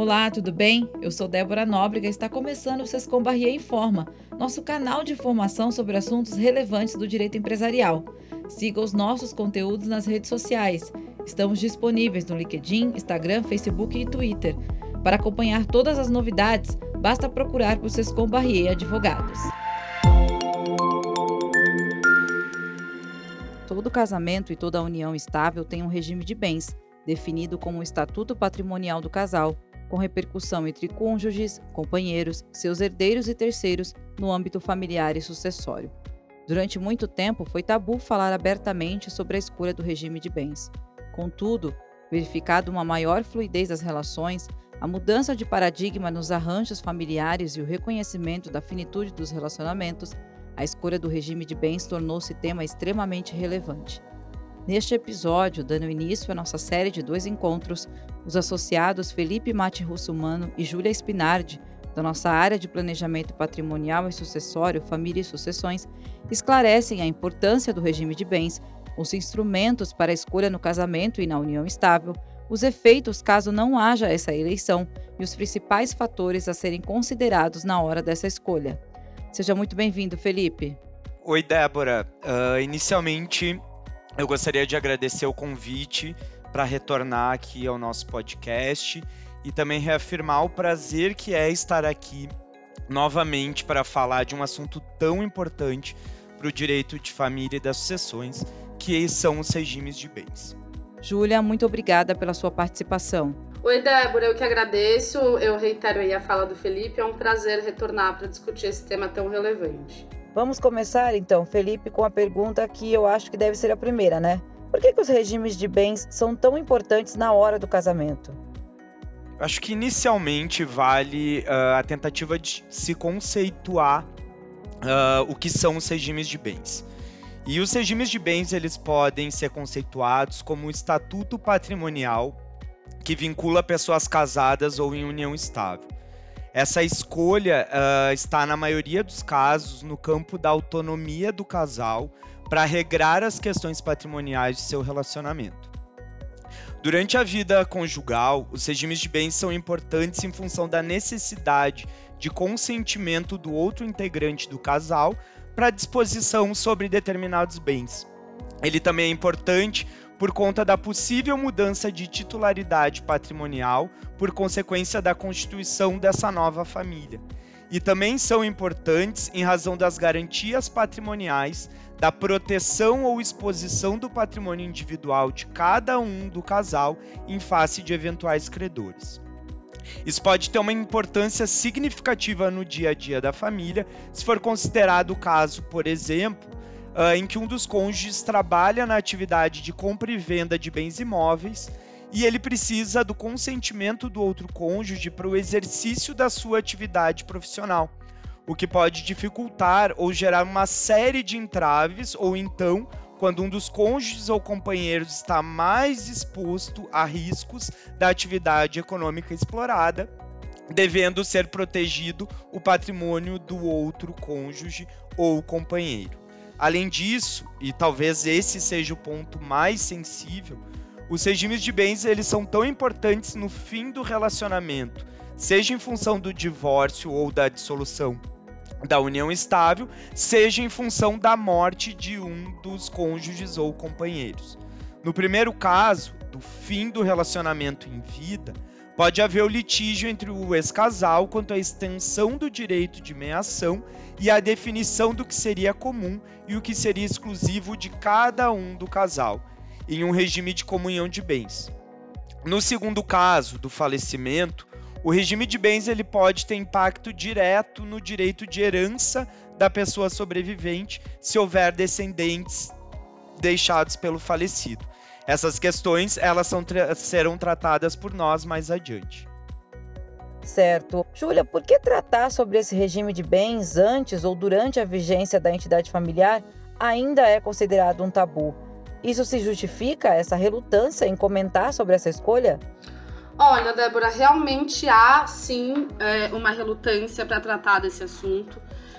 Olá, tudo bem? Eu sou Débora Nóbrega e está começando o Sescom Barrier Informa, nosso canal de informação sobre assuntos relevantes do direito empresarial. Siga os nossos conteúdos nas redes sociais. Estamos disponíveis no LinkedIn, Instagram, Facebook e Twitter. Para acompanhar todas as novidades, basta procurar por Sescom Barrier Advogados. Todo casamento e toda união estável tem um regime de bens, definido como o Estatuto Patrimonial do Casal, com repercussão entre cônjuges, companheiros, seus herdeiros e terceiros no âmbito familiar e sucessório. Durante muito tempo foi tabu falar abertamente sobre a escolha do regime de bens. Contudo, verificado uma maior fluidez das relações, a mudança de paradigma nos arranjos familiares e o reconhecimento da finitude dos relacionamentos, a escolha do regime de bens tornou-se tema extremamente relevante. Neste episódio, dando início à nossa série de dois encontros, os associados Felipe Mate Russumano e Júlia Spinardi, da nossa área de planejamento patrimonial e sucessório, família e sucessões, esclarecem a importância do regime de bens, os instrumentos para a escolha no casamento e na união estável, os efeitos caso não haja essa eleição e os principais fatores a serem considerados na hora dessa escolha. Seja muito bem-vindo, Felipe. Oi, Débora. Uh, inicialmente, eu gostaria de agradecer o convite para retornar aqui ao nosso podcast e também reafirmar o prazer que é estar aqui novamente para falar de um assunto tão importante para o direito de família e das sucessões, que são os regimes de bens. Júlia, muito obrigada pela sua participação. Oi, Débora, eu que agradeço. Eu reitero aí a fala do Felipe. É um prazer retornar para discutir esse tema tão relevante. Vamos começar então, Felipe, com a pergunta que eu acho que deve ser a primeira, né? Por que, que os regimes de bens são tão importantes na hora do casamento? Acho que inicialmente vale uh, a tentativa de se conceituar uh, o que são os regimes de bens. E os regimes de bens eles podem ser conceituados como um estatuto patrimonial que vincula pessoas casadas ou em união estável. Essa escolha uh, está, na maioria dos casos, no campo da autonomia do casal para regrar as questões patrimoniais de seu relacionamento. Durante a vida conjugal, os regimes de bens são importantes em função da necessidade de consentimento do outro integrante do casal para disposição sobre determinados bens. Ele também é importante por conta da possível mudança de titularidade patrimonial por consequência da constituição dessa nova família. E também são importantes em razão das garantias patrimoniais, da proteção ou exposição do patrimônio individual de cada um do casal em face de eventuais credores. Isso pode ter uma importância significativa no dia a dia da família, se for considerado o caso, por exemplo, uh, em que um dos cônjuges trabalha na atividade de compra e venda de bens imóveis e ele precisa do consentimento do outro cônjuge para o exercício da sua atividade profissional, o que pode dificultar ou gerar uma série de entraves, ou então, quando um dos cônjuges ou companheiros está mais exposto a riscos da atividade econômica explorada, devendo ser protegido o patrimônio do outro cônjuge ou companheiro. Além disso, e talvez esse seja o ponto mais sensível, os regimes de bens eles são tão importantes no fim do relacionamento, seja em função do divórcio ou da dissolução da união estável, seja em função da morte de um dos cônjuges ou companheiros. No primeiro caso, do fim do relacionamento em vida, pode haver o litígio entre o ex-casal quanto à extensão do direito de meação e a definição do que seria comum e o que seria exclusivo de cada um do casal, em um regime de comunhão de bens. No segundo caso, do falecimento, o regime de bens ele pode ter impacto direto no direito de herança da pessoa sobrevivente, se houver descendentes deixados pelo falecido. Essas questões elas são, serão tratadas por nós mais adiante. Certo. Júlia, por que tratar sobre esse regime de bens antes ou durante a vigência da entidade familiar ainda é considerado um tabu? Isso se justifica, essa relutância em comentar sobre essa escolha? Olha, Débora, realmente há sim é, uma relutância para tratar desse assunto.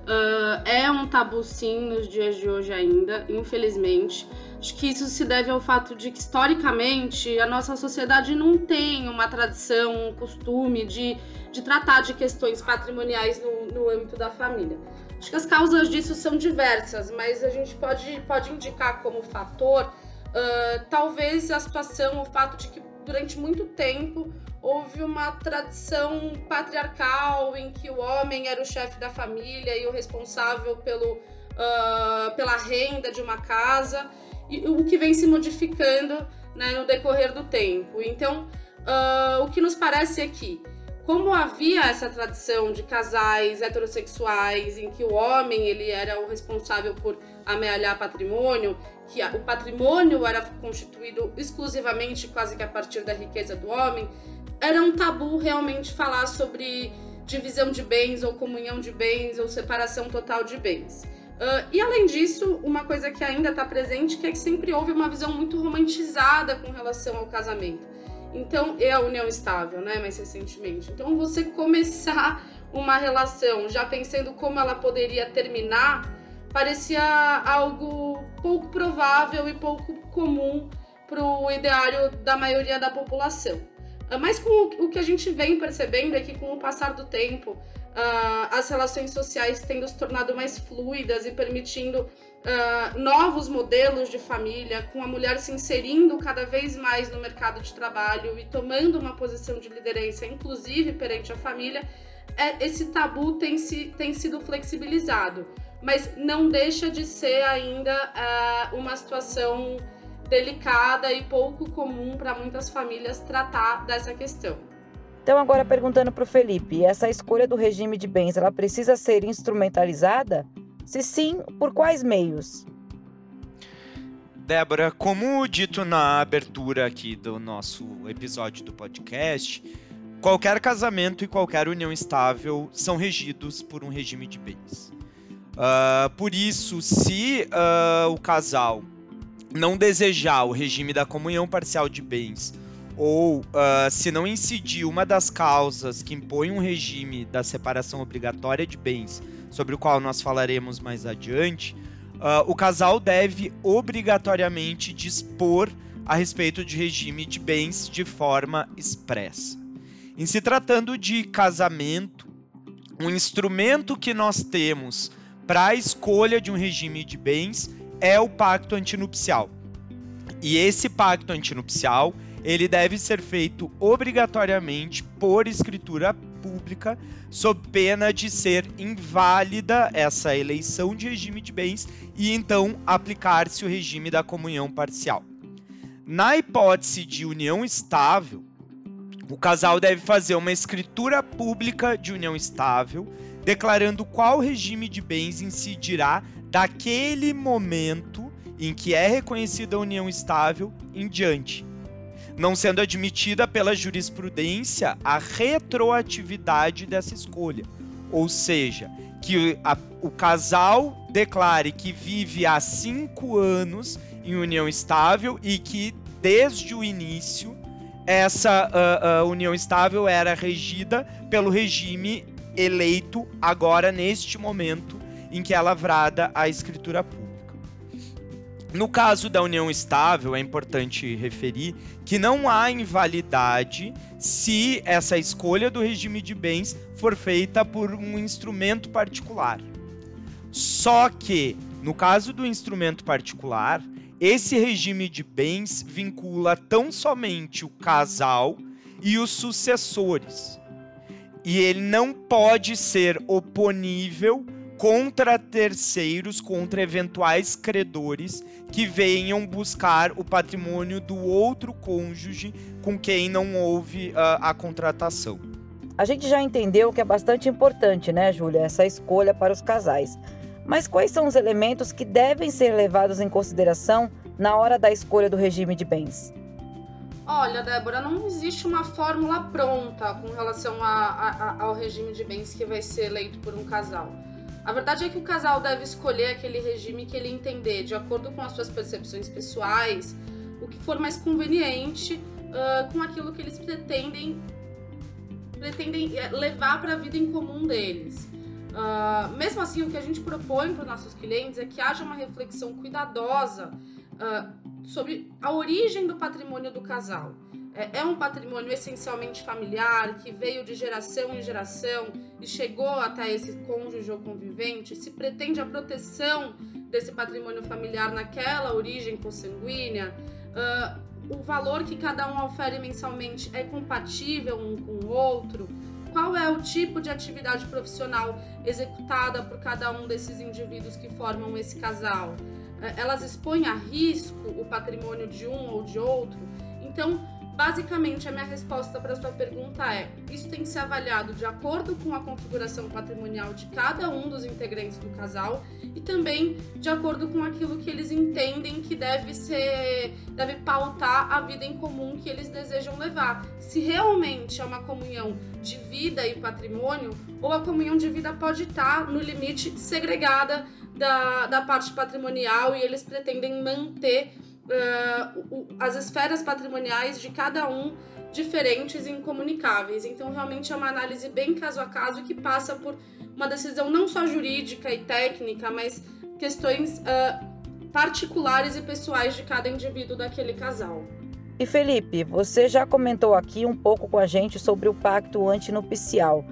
Uh, é um tabu sim nos dias de hoje ainda, infelizmente. Acho que isso se deve ao fato de que, historicamente, a nossa sociedade não tem uma tradição, um costume de, de tratar de questões patrimoniais no, no âmbito da família. Acho que as causas disso são diversas, mas a gente pode, pode indicar como fator, uh, talvez a situação, o fato de que durante muito tempo houve uma tradição patriarcal em que o homem era o chefe da família e o responsável pelo, uh, pela renda de uma casa, e o que vem se modificando né, no decorrer do tempo. Então, uh, o que nos parece é que, como havia essa tradição de casais heterossexuais em que o homem ele era o responsável por amealhar patrimônio, que o patrimônio era constituído exclusivamente quase que a partir da riqueza do homem, era um tabu realmente falar sobre divisão de bens ou comunhão de bens ou separação total de bens. Uh, e além disso, uma coisa que ainda está presente que é que sempre houve uma visão muito romantizada com relação ao casamento. Então, e a união estável, né, mais recentemente. Então, você começar uma relação já pensando como ela poderia terminar, parecia algo pouco provável e pouco comum para o ideário da maioria da população. Ah, mas com o que a gente vem percebendo é que com o passar do tempo, uh, as relações sociais tendo se tornado mais fluidas e permitindo uh, novos modelos de família, com a mulher se inserindo cada vez mais no mercado de trabalho e tomando uma posição de liderança, inclusive perante a família, é, esse tabu tem, se, tem sido flexibilizado. Mas não deixa de ser ainda uh, uma situação delicada e pouco comum para muitas famílias tratar dessa questão. Então agora perguntando para o Felipe, essa escolha do regime de bens, ela precisa ser instrumentalizada? Se sim, por quais meios? Débora, como dito na abertura aqui do nosso episódio do podcast, qualquer casamento e qualquer união estável são regidos por um regime de bens. Uh, por isso, se uh, o casal não desejar o regime da comunhão parcial de bens ou uh, se não incidir uma das causas que impõe um regime da separação obrigatória de bens, sobre o qual nós falaremos mais adiante, uh, o casal deve obrigatoriamente dispor a respeito de regime de bens de forma expressa. Em se tratando de casamento, um instrumento que nós temos para a escolha de um regime de bens é o pacto antinupcial. E esse pacto antinupcial, ele deve ser feito obrigatoriamente por escritura pública, sob pena de ser inválida essa eleição de regime de bens e então aplicar-se o regime da comunhão parcial. Na hipótese de união estável, o casal deve fazer uma escritura pública de união estável, declarando qual regime de bens incidirá daquele momento em que é reconhecida a união estável em diante, não sendo admitida pela jurisprudência a retroatividade dessa escolha. Ou seja, que a, o casal declare que vive há cinco anos em união estável e que desde o início essa uh, uh, união estável era regida pelo regime eleito agora neste momento em que é lavrada a escritura pública. No caso da união estável, é importante referir que não há invalidade se essa escolha do regime de bens for feita por um instrumento particular. Só que, no caso do instrumento particular, esse regime de bens vincula tão somente o casal e os sucessores. E ele não pode ser oponível contra terceiros, contra eventuais credores que venham buscar o patrimônio do outro cônjuge com quem não houve uh, a contratação. A gente já entendeu que é bastante importante, né, Júlia, essa escolha para os casais. Mas quais são os elementos que devem ser levados em consideração na hora da escolha do regime de bens? Olha, Débora, não existe uma fórmula pronta com relação a, a, ao regime de bens que vai ser eleito por um casal. A verdade é que o casal deve escolher aquele regime que ele entender, de acordo com as suas percepções pessoais, o que for mais conveniente uh, com aquilo que eles pretendem, pretendem eh, levar para a vida em comum deles. Uh, mesmo assim, o que a gente propõe para os nossos clientes é que haja uma reflexão cuidadosa uh, sobre a origem do patrimônio do casal. É, é, um patrimônio essencialmente familiar, que veio de geração em geração e chegou até esse cônjuge ou convivente. Se pretende a proteção desse patrimônio familiar naquela origem consanguínea. Uh, o valor que cada um ofere mensalmente é compatível um com o outro qual é o tipo de atividade profissional executada por cada um desses indivíduos que formam esse casal. É, elas expõem a risco o patrimônio de um ou de outro. Então, Basicamente, a minha resposta para sua pergunta é: isso tem que ser avaliado de acordo com a configuração patrimonial de cada um dos integrantes do casal e também de acordo com aquilo que eles entendem que deve ser, deve pautar a vida em comum que eles desejam levar. Se realmente é uma comunhão de vida e patrimônio, ou a comunhão de vida pode estar no limite segregada da, da parte patrimonial e eles pretendem manter uh, as esferas patrimoniais de cada um diferentes e incomunicáveis. Então, realmente é uma análise bem caso a caso que passa por uma decisão não só jurídica e técnica, mas questões uh, particulares e pessoais de cada indivíduo daquele casal. E Felipe, você já comentou aqui um pouco com a gente sobre o pacto antinupcial.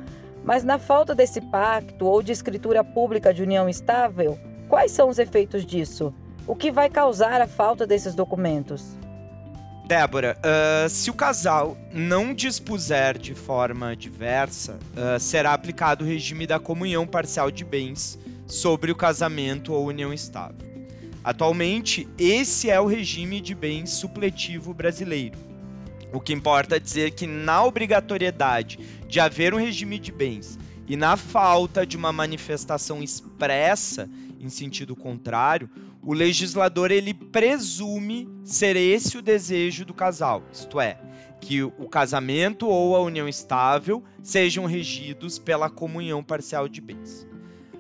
Mas na falta desse pacto ou de escritura pública de união estável, quais são os efeitos disso? O que vai causar a falta desses documentos? Débora, uh, se o casal não dispuser de forma diversa, uh, será aplicado o regime da comunhão parcial de bens sobre o casamento ou união estável. Atualmente, esse é o regime de bens supletivo brasileiro. O que importa é dizer que, na obrigatoriedade de haver um regime de bens e na falta de uma manifestação expressa em sentido contrário, o legislador ele presume ser esse o desejo do casal, isto é, que o casamento ou a união estável sejam regidos pela comunhão parcial de bens.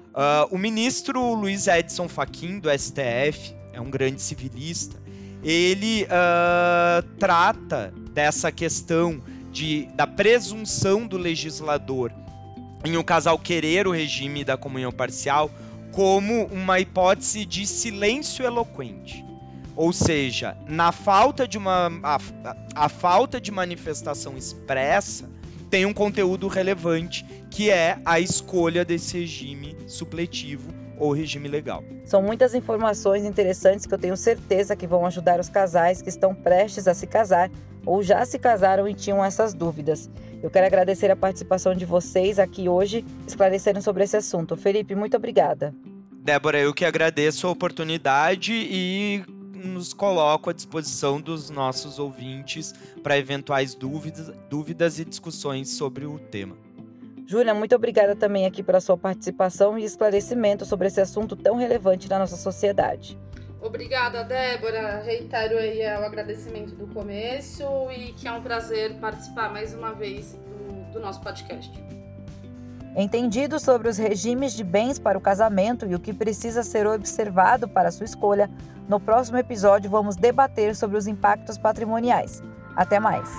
Uh, o ministro Luiz Edson Fachin, do STF, é um grande civilista, ele uh, trata dessa questão de, da presunção do legislador em o um casal querer o regime da comunhão parcial como uma hipótese de silêncio eloquente. Ou seja, na falta de uma a, a, falta de manifestação expressa tem um conteúdo relevante que é a escolha desse regime supletivo ou regime legal. São muitas informações interessantes que eu tenho certeza que vão ajudar os casais que estão prestes a se casar ou já se casaram e tinham essas dúvidas. Eu quero agradecer a participação de vocês aqui hoje, esclarecendo sobre esse assunto. Felipe, muito obrigada. Débora, eu que agradeço a oportunidade e nos coloco à disposição dos nossos ouvintes para eventuais dúvidas, dúvidas e discussões sobre o tema. Júlia, muito obrigada também aqui pela sua participação e esclarecimento sobre esse assunto tão relevante na nossa sociedade. Obrigada, Débora. Reitero aí o agradecimento do começo e que é um prazer participar mais uma vez do, do nosso podcast. Entendido sobre os regimes de bens para o casamento e o que precisa ser observado para sua escolha, no próximo episódio vamos debater sobre os impactos patrimoniais. Até mais!